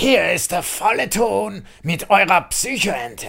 Hier ist der volle Ton mit eurer Psychoente.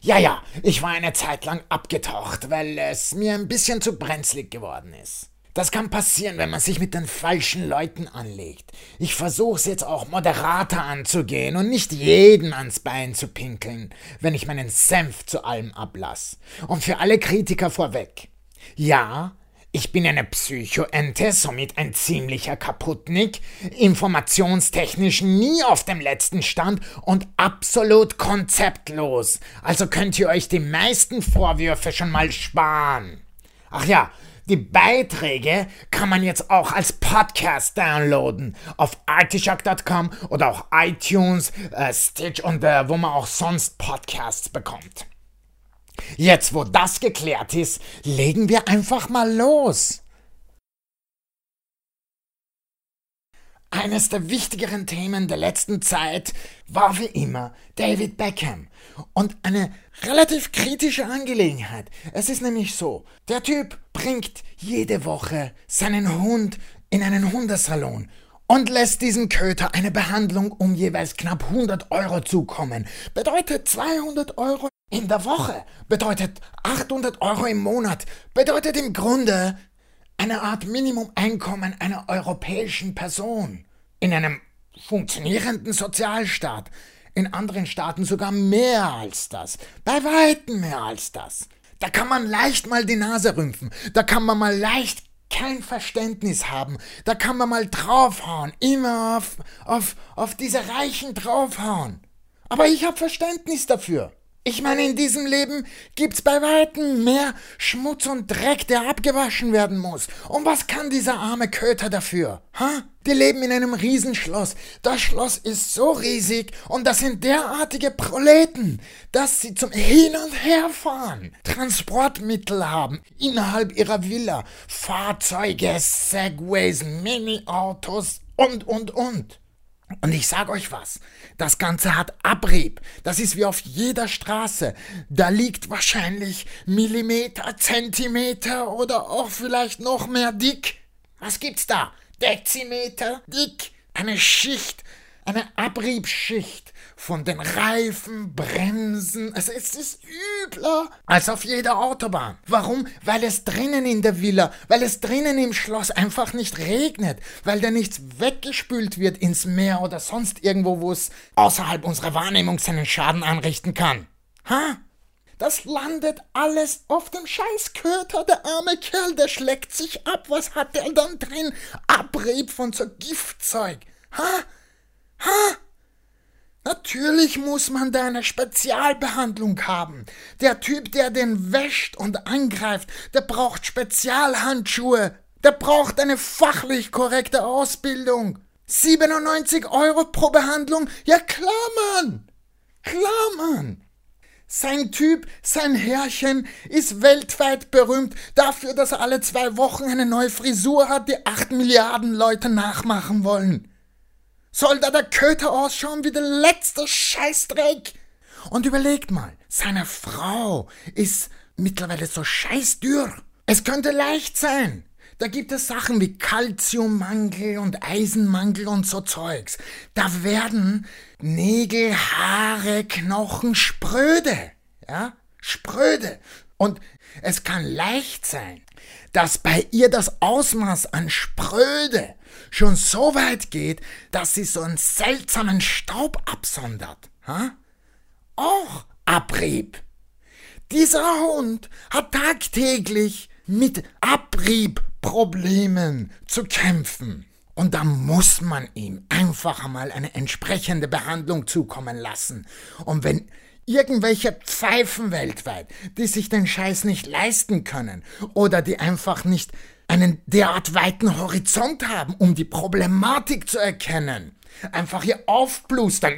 Ja, ja, ich war eine Zeit lang abgetaucht, weil es mir ein bisschen zu brenzlig geworden ist. Das kann passieren, wenn man sich mit den falschen Leuten anlegt. Ich versuche es jetzt auch moderater anzugehen und nicht jeden ans Bein zu pinkeln, wenn ich meinen Senf zu allem ablass. Und für alle Kritiker vorweg. Ja, ich bin eine Psychoente, somit ein ziemlicher Kaputnik, informationstechnisch nie auf dem letzten Stand und absolut konzeptlos. Also könnt ihr euch die meisten Vorwürfe schon mal sparen. Ach ja, die Beiträge kann man jetzt auch als Podcast downloaden auf artischock.com oder auch iTunes, äh, Stitch und äh, wo man auch sonst Podcasts bekommt. Jetzt, wo das geklärt ist, legen wir einfach mal los. Eines der wichtigeren Themen der letzten Zeit war wie immer David Beckham. Und eine relativ kritische Angelegenheit. Es ist nämlich so, der Typ bringt jede Woche seinen Hund in einen Hundesalon und lässt diesem Köter eine Behandlung um jeweils knapp 100 Euro zukommen. Bedeutet 200 Euro in der Woche, bedeutet 800 Euro im Monat, bedeutet im Grunde eine Art Minimum-Einkommen einer europäischen Person in einem funktionierenden Sozialstaat. In anderen Staaten sogar mehr als das. Bei weitem mehr als das. Da kann man leicht mal die Nase rümpfen. Da kann man mal leicht kein Verständnis haben. Da kann man mal draufhauen. Immer auf, auf, auf diese Reichen draufhauen. Aber ich habe Verständnis dafür. Ich meine, in diesem Leben gibt's bei weitem mehr Schmutz und Dreck, der abgewaschen werden muss. Und was kann dieser arme Köter dafür? Ha? Die leben in einem Riesenschloss. Das Schloss ist so riesig und das sind derartige Proleten, dass sie zum Hin- und Herfahren Transportmittel haben innerhalb ihrer Villa. Fahrzeuge, Segways, Mini-Autos und, und, und. Und ich sag euch was, das Ganze hat Abrieb. Das ist wie auf jeder Straße. Da liegt wahrscheinlich Millimeter, Zentimeter oder auch vielleicht noch mehr dick. Was gibt's da? Dezimeter dick. Eine Schicht, eine Abriebschicht von den Reifen, Bremsen. Also es ist übler als auf jeder Autobahn. Warum? Weil es drinnen in der Villa, weil es drinnen im Schloss einfach nicht regnet, weil da nichts weggespült wird ins Meer oder sonst irgendwo, wo es außerhalb unserer Wahrnehmung seinen Schaden anrichten kann. Ha? Das landet alles auf dem Scheißköter. Der arme Kerl, der schlägt sich ab. Was hat der dann drin? Abrieb von so Giftzeug. Ha? Ha? Natürlich muss man da eine Spezialbehandlung haben. Der Typ, der den wäscht und angreift, der braucht Spezialhandschuhe. Der braucht eine fachlich korrekte Ausbildung. 97 Euro pro Behandlung? Ja klar, Mann. Klar, Mann. Sein Typ, sein Herrchen, ist weltweit berühmt dafür, dass er alle zwei Wochen eine neue Frisur hat, die acht Milliarden Leute nachmachen wollen. Soll da der Köter ausschauen wie der letzte Scheißdreck? Und überlegt mal, seine Frau ist mittlerweile so scheißdürr. Es könnte leicht sein. Da gibt es Sachen wie Kalziummangel und Eisenmangel und so Zeugs. Da werden Nägel, Haare, Knochen spröde. Ja? Spröde. Und es kann leicht sein, dass bei ihr das Ausmaß an Spröde schon so weit geht, dass sie so einen seltsamen Staub absondert. Ha? Auch Abrieb. Dieser Hund hat tagtäglich mit Abriebproblemen zu kämpfen. Und da muss man ihm einfach einmal eine entsprechende Behandlung zukommen lassen. Und wenn irgendwelche Pfeifen weltweit, die sich den Scheiß nicht leisten können oder die einfach nicht einen derart weiten Horizont haben, um die Problematik zu erkennen. Einfach hier aufblustern.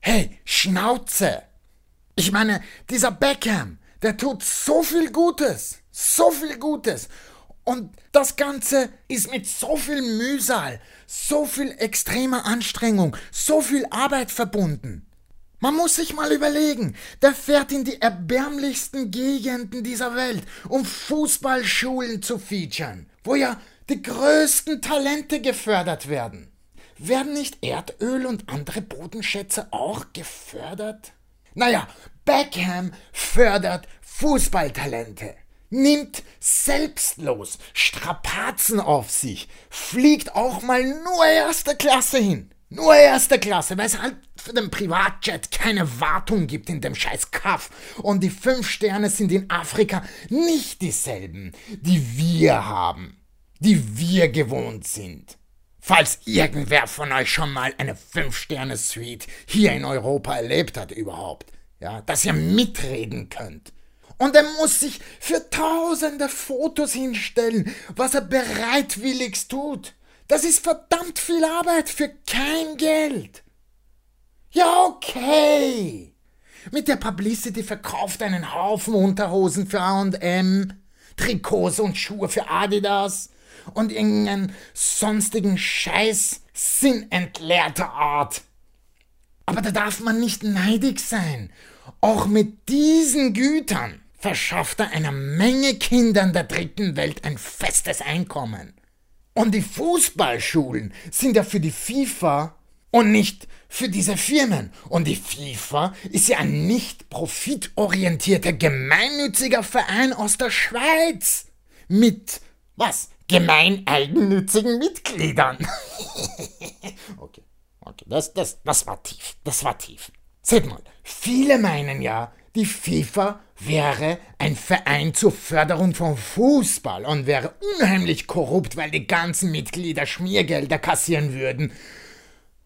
Hey, Schnauze! Ich meine, dieser Beckham, der tut so viel Gutes, so viel Gutes. Und das Ganze ist mit so viel Mühsal, so viel extremer Anstrengung, so viel Arbeit verbunden. Man muss sich mal überlegen, der fährt in die erbärmlichsten Gegenden dieser Welt, um Fußballschulen zu featuren, wo ja die größten Talente gefördert werden. werden nicht Erdöl und andere Bodenschätze auch gefördert? Naja, Beckham fördert Fußballtalente, nimmt selbstlos Strapazen auf sich, fliegt auch mal nur erste Klasse hin. Nur erste Klasse, weil es halt für den Privatjet keine Wartung gibt in dem scheiß Kaff. Und die fünf Sterne sind in Afrika nicht dieselben, die wir haben, die wir gewohnt sind. Falls irgendwer von euch schon mal eine Fünf-Sterne-Suite hier in Europa erlebt hat überhaupt, ja, dass ihr mitreden könnt. Und er muss sich für tausende Fotos hinstellen, was er bereitwilligst tut. Das ist verdammt viel Arbeit für kein Geld. Ja, okay. Mit der Publicity verkauft einen Haufen Unterhosen für A&M, Trikots und Schuhe für Adidas und irgendeinen sonstigen Scheiß sinnentleerter Art. Aber da darf man nicht neidig sein. Auch mit diesen Gütern verschafft er einer Menge Kindern der dritten Welt ein festes Einkommen. Und die Fußballschulen sind ja für die FIFA und nicht für diese Firmen. Und die FIFA ist ja ein nicht profitorientierter gemeinnütziger Verein aus der Schweiz. Mit was? Gemeineigennützigen Mitgliedern. okay, okay, das, das, das war tief. Das war tief. Seht mal, viele meinen ja, die FIFA wäre ein Verein zur Förderung von Fußball und wäre unheimlich korrupt, weil die ganzen Mitglieder Schmiergelder kassieren würden.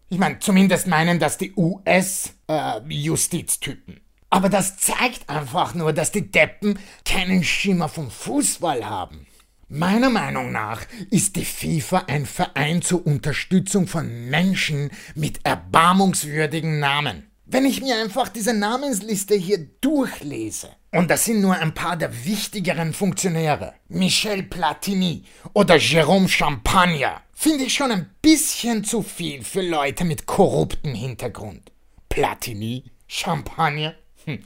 Ich meine, zumindest meinen das die US-Justiztypen. Äh, Aber das zeigt einfach nur, dass die Deppen keinen Schimmer vom Fußball haben. Meiner Meinung nach ist die FIFA ein Verein zur Unterstützung von Menschen mit erbarmungswürdigen Namen. Wenn ich mir einfach diese Namensliste hier durchlese, und das sind nur ein paar der wichtigeren Funktionäre, Michel Platini oder Jérôme Champagne, finde ich schon ein bisschen zu viel für Leute mit korruptem Hintergrund. Platini, Champagne, hm.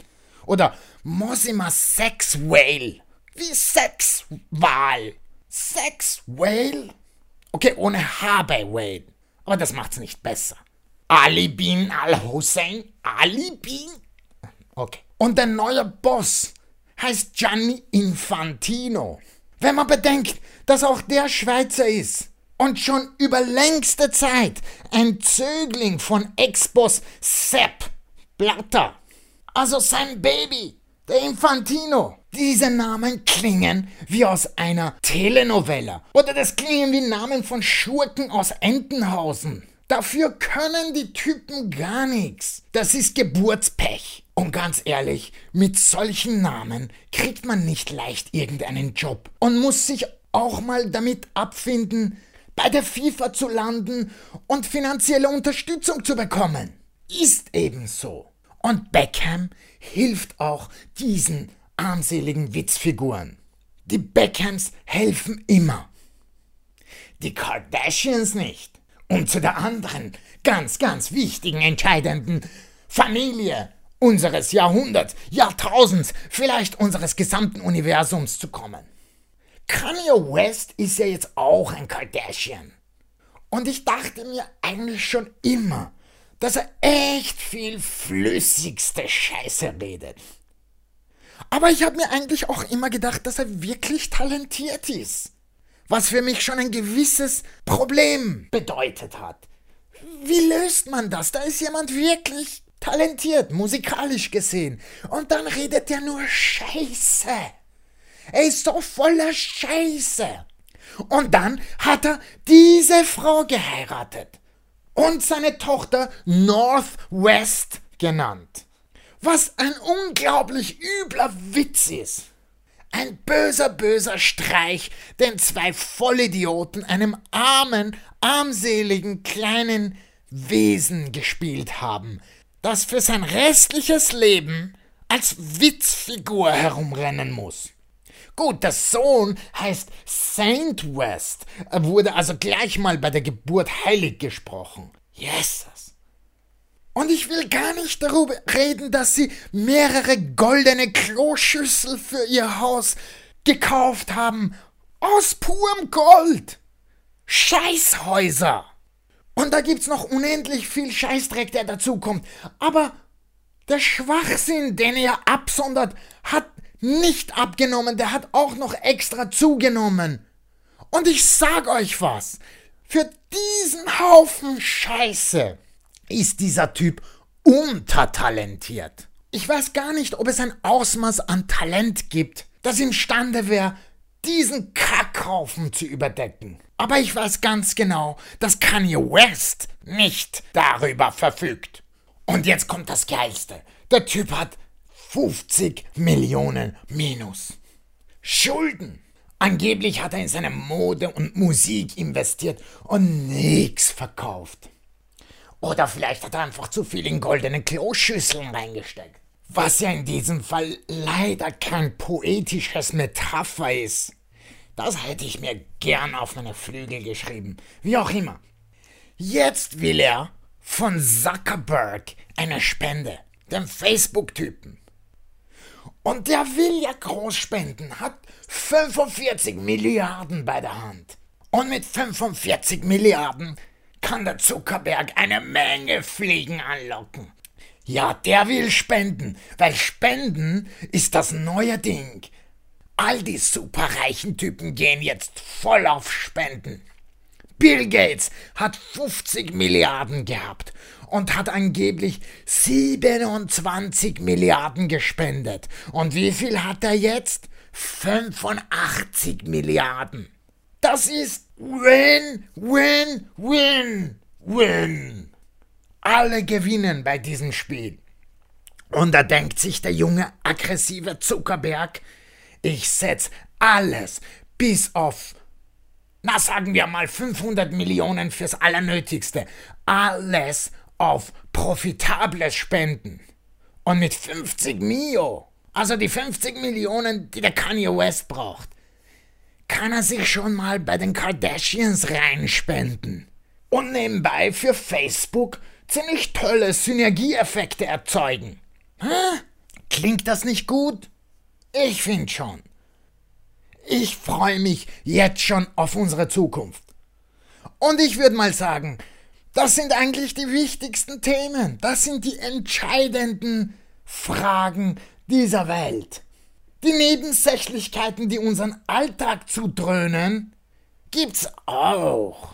oder Mosima Sex Whale, wie Sexwal. Sex Whale? Okay, ohne H bei Whale, aber das macht's nicht besser. Ali bin al-Hussein? Ali bin? Okay. Und der neue Boss heißt Gianni Infantino. Wenn man bedenkt, dass auch der Schweizer ist und schon über längste Zeit ein Zögling von Ex-Boss Sepp Blatter, also sein Baby, der Infantino. Diese Namen klingen wie aus einer Telenovella oder das klingen wie Namen von Schurken aus Entenhausen. Dafür können die Typen gar nichts. Das ist Geburtspech. Und ganz ehrlich, mit solchen Namen kriegt man nicht leicht irgendeinen Job und muss sich auch mal damit abfinden, bei der FIFA zu landen und finanzielle Unterstützung zu bekommen. Ist eben so. Und Beckham hilft auch diesen armseligen Witzfiguren. Die Beckhams helfen immer. Die Kardashians nicht und zu der anderen, ganz, ganz wichtigen, entscheidenden Familie unseres Jahrhunderts, Jahrtausends, vielleicht unseres gesamten Universums zu kommen. Kanye West ist ja jetzt auch ein Kardashian. Und ich dachte mir eigentlich schon immer, dass er echt viel flüssigste Scheiße redet. Aber ich habe mir eigentlich auch immer gedacht, dass er wirklich talentiert ist was für mich schon ein gewisses Problem bedeutet hat. Wie löst man das? Da ist jemand wirklich talentiert, musikalisch gesehen. Und dann redet er nur Scheiße. Er ist so voller Scheiße. Und dann hat er diese Frau geheiratet und seine Tochter Northwest genannt. Was ein unglaublich übler Witz ist. Ein böser, böser Streich, den zwei Vollidioten einem armen, armseligen kleinen Wesen gespielt haben, das für sein restliches Leben als Witzfigur herumrennen muss. Gut, der Sohn heißt Saint West, er wurde also gleich mal bei der Geburt heilig gesprochen. Jesus. Und ich will gar nicht darüber reden, dass sie mehrere goldene Kloschüssel für ihr Haus gekauft haben. Aus purem Gold. Scheißhäuser. Und da gibt's noch unendlich viel Scheißdreck, der dazukommt. Aber der Schwachsinn, den er absondert, hat nicht abgenommen, der hat auch noch extra zugenommen. Und ich sag euch was, für diesen Haufen Scheiße ist dieser Typ untertalentiert. Ich weiß gar nicht, ob es ein Ausmaß an Talent gibt, das imstande wäre, diesen Kackhaufen zu überdecken. Aber ich weiß ganz genau, dass Kanye West nicht darüber verfügt. Und jetzt kommt das Geilste. Der Typ hat 50 Millionen Minus. Schulden. Angeblich hat er in seine Mode und Musik investiert und nichts verkauft. Oder vielleicht hat er einfach zu viel in goldene Kloschüsseln reingesteckt. Was ja in diesem Fall leider kein poetisches Metapher ist. Das hätte ich mir gern auf meine Flügel geschrieben. Wie auch immer. Jetzt will er von Zuckerberg eine Spende, dem Facebook-Typen. Und der will ja groß spenden, hat 45 Milliarden bei der Hand. Und mit 45 Milliarden kann der Zuckerberg eine Menge Fliegen anlocken. Ja, der will spenden, weil Spenden ist das neue Ding. All die superreichen Typen gehen jetzt voll auf Spenden. Bill Gates hat 50 Milliarden gehabt und hat angeblich 27 Milliarden gespendet. Und wie viel hat er jetzt? 85 Milliarden. Das ist Win, Win, Win, Win. Alle gewinnen bei diesem Spiel. Und da denkt sich der junge, aggressive Zuckerberg, ich setz alles bis auf, na sagen wir mal 500 Millionen fürs Allernötigste. Alles auf profitables Spenden. Und mit 50 Mio, also die 50 Millionen, die der Kanye West braucht, kann er sich schon mal bei den Kardashians reinspenden. Und nebenbei für Facebook ziemlich tolle Synergieeffekte erzeugen. Hä? Klingt das nicht gut? Ich finde schon. Ich freue mich jetzt schon auf unsere Zukunft. Und ich würde mal sagen, das sind eigentlich die wichtigsten Themen. Das sind die entscheidenden Fragen dieser Welt. Die Nebensächlichkeiten, die unseren Alltag zudröhnen, gibt's auch.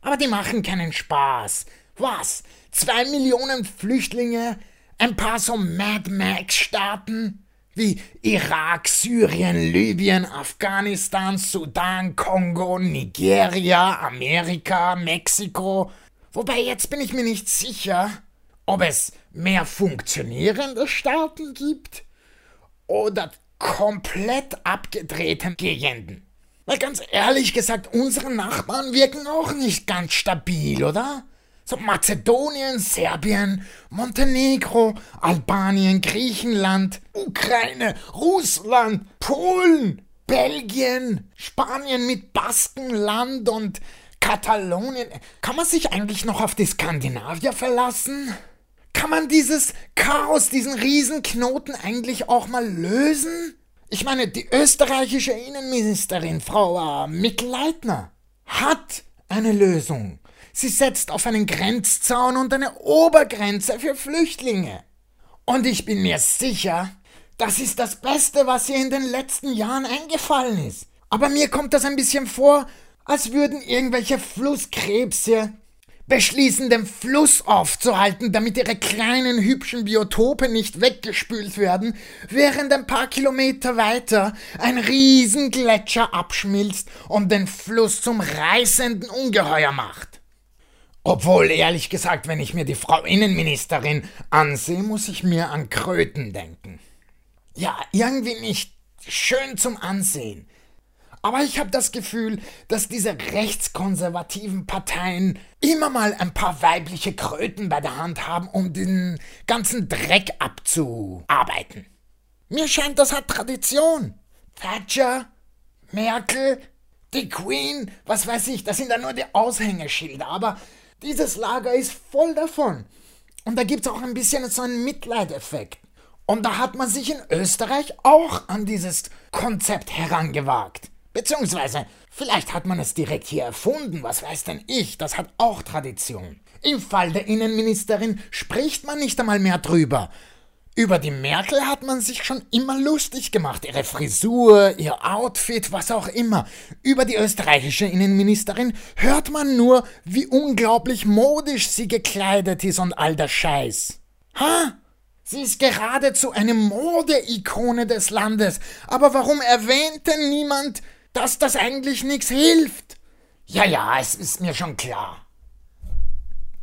Aber die machen keinen Spaß. Was? Zwei Millionen Flüchtlinge? Ein paar so Mad Max-Staaten? wie Irak, Syrien, Libyen, Afghanistan, Sudan, Kongo, Nigeria, Amerika, Mexiko. Wobei jetzt bin ich mir nicht sicher, ob es mehr funktionierende Staaten gibt oder komplett abgedrehte Gegenden. Weil ganz ehrlich gesagt, unsere Nachbarn wirken auch nicht ganz stabil, oder? So Mazedonien, Serbien, Montenegro, Albanien, Griechenland, Ukraine, Russland, Polen, Belgien, Spanien mit Baskenland und Katalonien. Kann man sich eigentlich noch auf die Skandinavier verlassen? Kann man dieses Chaos, diesen Riesenknoten eigentlich auch mal lösen? Ich meine, die österreichische Innenministerin, Frau äh, Mitleitner, hat eine Lösung. Sie setzt auf einen Grenzzaun und eine Obergrenze für Flüchtlinge. Und ich bin mir sicher, das ist das Beste, was ihr in den letzten Jahren eingefallen ist. Aber mir kommt das ein bisschen vor, als würden irgendwelche Flusskrebse beschließen, den Fluss aufzuhalten, damit ihre kleinen hübschen Biotope nicht weggespült werden, während ein paar Kilometer weiter ein Riesengletscher abschmilzt und den Fluss zum reißenden Ungeheuer macht. Obwohl, ehrlich gesagt, wenn ich mir die Frau Innenministerin ansehe, muss ich mir an Kröten denken. Ja, irgendwie nicht schön zum Ansehen. Aber ich habe das Gefühl, dass diese rechtskonservativen Parteien immer mal ein paar weibliche Kröten bei der Hand haben, um den ganzen Dreck abzuarbeiten. Mir scheint, das hat Tradition. Thatcher, Merkel, die Queen, was weiß ich, das sind ja nur die Aushängeschilder, aber dieses Lager ist voll davon. Und da gibt es auch ein bisschen so einen Mitleideffekt. Und da hat man sich in Österreich auch an dieses Konzept herangewagt. Beziehungsweise, vielleicht hat man es direkt hier erfunden, was weiß denn ich, das hat auch Tradition. Im Fall der Innenministerin spricht man nicht einmal mehr drüber. Über die Merkel hat man sich schon immer lustig gemacht. Ihre Frisur, ihr Outfit, was auch immer. Über die österreichische Innenministerin hört man nur, wie unglaublich modisch sie gekleidet ist und all der Scheiß. Ha? Sie ist geradezu eine Modeikone des Landes. Aber warum erwähnt denn niemand, dass das eigentlich nichts hilft? Ja, ja, es ist mir schon klar.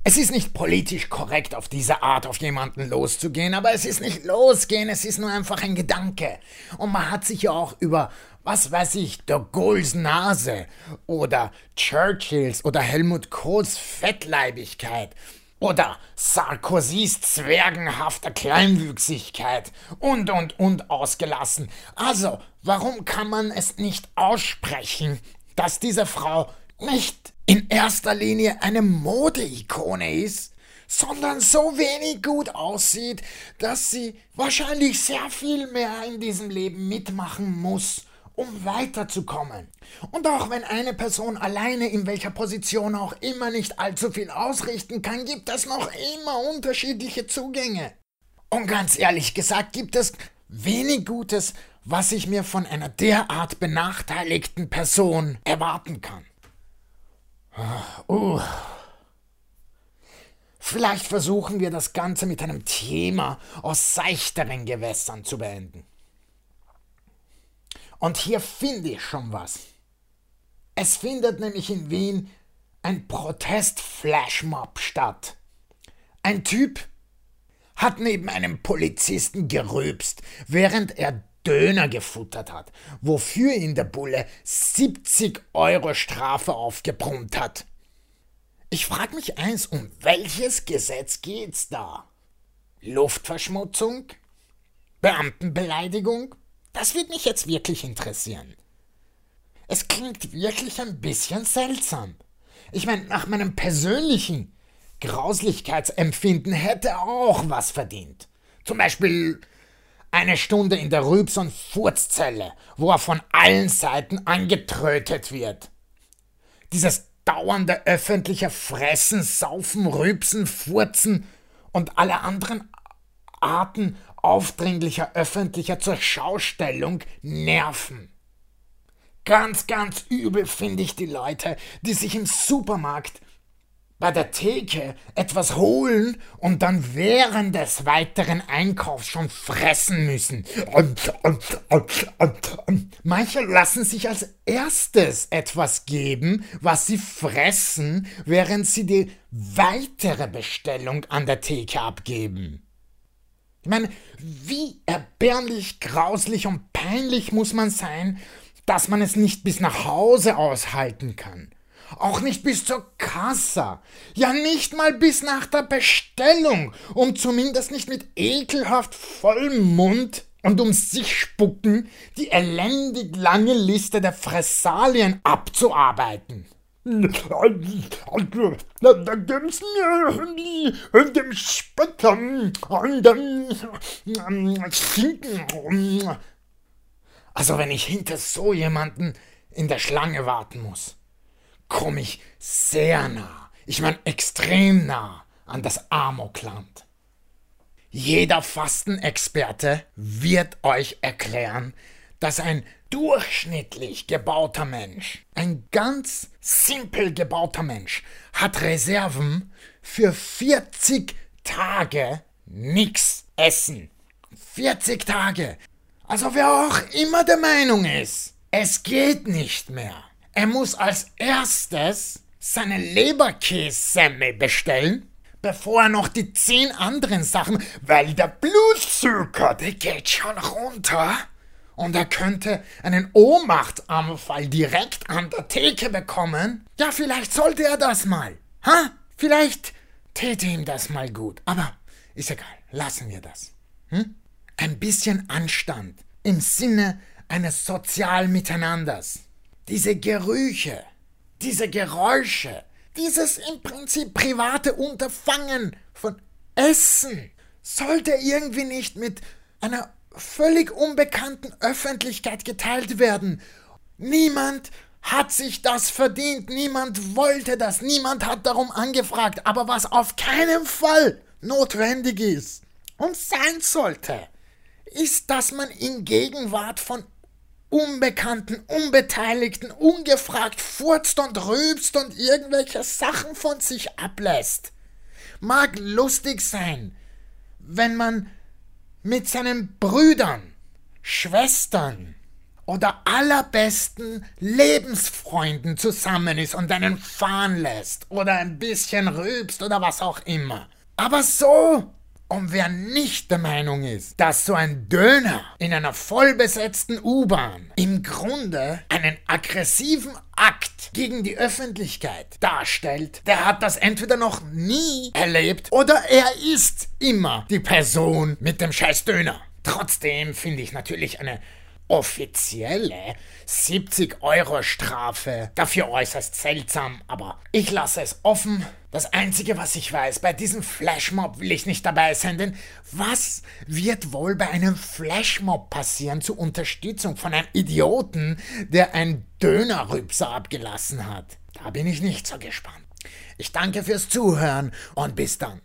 Es ist nicht politisch korrekt, auf diese Art auf jemanden loszugehen, aber es ist nicht losgehen, es ist nur einfach ein Gedanke. Und man hat sich ja auch über, was weiß ich, der Gaulle's Nase oder Churchills oder Helmut Kohls Fettleibigkeit oder Sarkozys zwergenhafter Kleinwüchsigkeit und und und ausgelassen. Also, warum kann man es nicht aussprechen, dass diese Frau nicht in erster Linie eine Modeikone ist, sondern so wenig gut aussieht, dass sie wahrscheinlich sehr viel mehr in diesem Leben mitmachen muss, um weiterzukommen. Und auch wenn eine Person alleine in welcher Position auch immer nicht allzu viel ausrichten kann, gibt es noch immer unterschiedliche Zugänge. Und ganz ehrlich gesagt gibt es wenig Gutes, was ich mir von einer derart benachteiligten Person erwarten kann. Uh. Vielleicht versuchen wir das Ganze mit einem Thema aus seichteren Gewässern zu beenden. Und hier finde ich schon was. Es findet nämlich in Wien ein Protest-Flashmob statt. Ein Typ hat neben einem Polizisten gerülpst, während er Döner gefuttert hat, wofür ihn der Bulle 70 Euro Strafe aufgebrummt hat. Ich frage mich eins, um welches Gesetz geht's da? Luftverschmutzung? Beamtenbeleidigung? Das wird mich jetzt wirklich interessieren. Es klingt wirklich ein bisschen seltsam. Ich meine, nach meinem persönlichen Grauslichkeitsempfinden hätte er auch was verdient. Zum Beispiel eine Stunde in der Rübs- und Furzzelle, wo er von allen Seiten angetrötet wird. Dieses dauernde öffentliche Fressen, Saufen, Rübsen, Furzen und alle anderen Arten aufdringlicher öffentlicher Zurschaustellung nerven. Ganz, ganz übel finde ich die Leute, die sich im Supermarkt bei der Theke etwas holen und dann während des weiteren Einkaufs schon fressen müssen. Manche lassen sich als erstes etwas geben, was sie fressen, während sie die weitere Bestellung an der Theke abgeben. Ich meine, wie erbärmlich, grauslich und peinlich muss man sein, dass man es nicht bis nach Hause aushalten kann. Auch nicht bis zur Kassa. Ja, nicht mal bis nach der Bestellung. Um zumindest nicht mit ekelhaft vollem Mund und um sich spucken die elendig lange Liste der Fressalien abzuarbeiten. Da gibt's mir in dem Spettern und dem Schinken. Also wenn ich hinter so jemanden in der Schlange warten muss komme ich sehr nah, ich meine extrem nah an das Amokland. Jeder Fastenexperte wird euch erklären, dass ein durchschnittlich gebauter Mensch, ein ganz simpel gebauter Mensch, hat Reserven für 40 Tage nichts essen. 40 Tage. Also wer auch immer der Meinung ist, es geht nicht mehr. Er muss als erstes seine Leberkässemmel bestellen, bevor er noch die zehn anderen Sachen, weil der Blutzucker, der geht schon runter. Und er könnte einen Ohnmachtanfall direkt an der Theke bekommen. Ja, vielleicht sollte er das mal. Ha? Vielleicht täte ihm das mal gut. Aber ist egal, lassen wir das. Hm? Ein bisschen Anstand im Sinne eines sozialen Miteinanders diese Gerüche, diese Geräusche, dieses im Prinzip private Unterfangen von Essen sollte irgendwie nicht mit einer völlig unbekannten Öffentlichkeit geteilt werden. Niemand hat sich das verdient, niemand wollte das, niemand hat darum angefragt, aber was auf keinen Fall notwendig ist und sein sollte, ist, dass man in Gegenwart von Unbekannten, Unbeteiligten, ungefragt furzt und rülpst und irgendwelche Sachen von sich ablässt. Mag lustig sein, wenn man mit seinen Brüdern, Schwestern oder allerbesten Lebensfreunden zusammen ist und einen fahren lässt oder ein bisschen rülpst oder was auch immer. Aber so und wer nicht der Meinung ist, dass so ein Döner in einer vollbesetzten U-Bahn im Grunde einen aggressiven Akt gegen die Öffentlichkeit darstellt, der hat das entweder noch nie erlebt oder er ist immer die Person mit dem scheiß Döner. Trotzdem finde ich natürlich eine offizielle 70 Euro Strafe dafür äußerst seltsam, aber ich lasse es offen. Das Einzige, was ich weiß, bei diesem Flashmob will ich nicht dabei sein, denn was wird wohl bei einem Flashmob passieren zur Unterstützung von einem Idioten, der ein Dönerrübser abgelassen hat? Da bin ich nicht so gespannt. Ich danke fürs Zuhören und bis dann.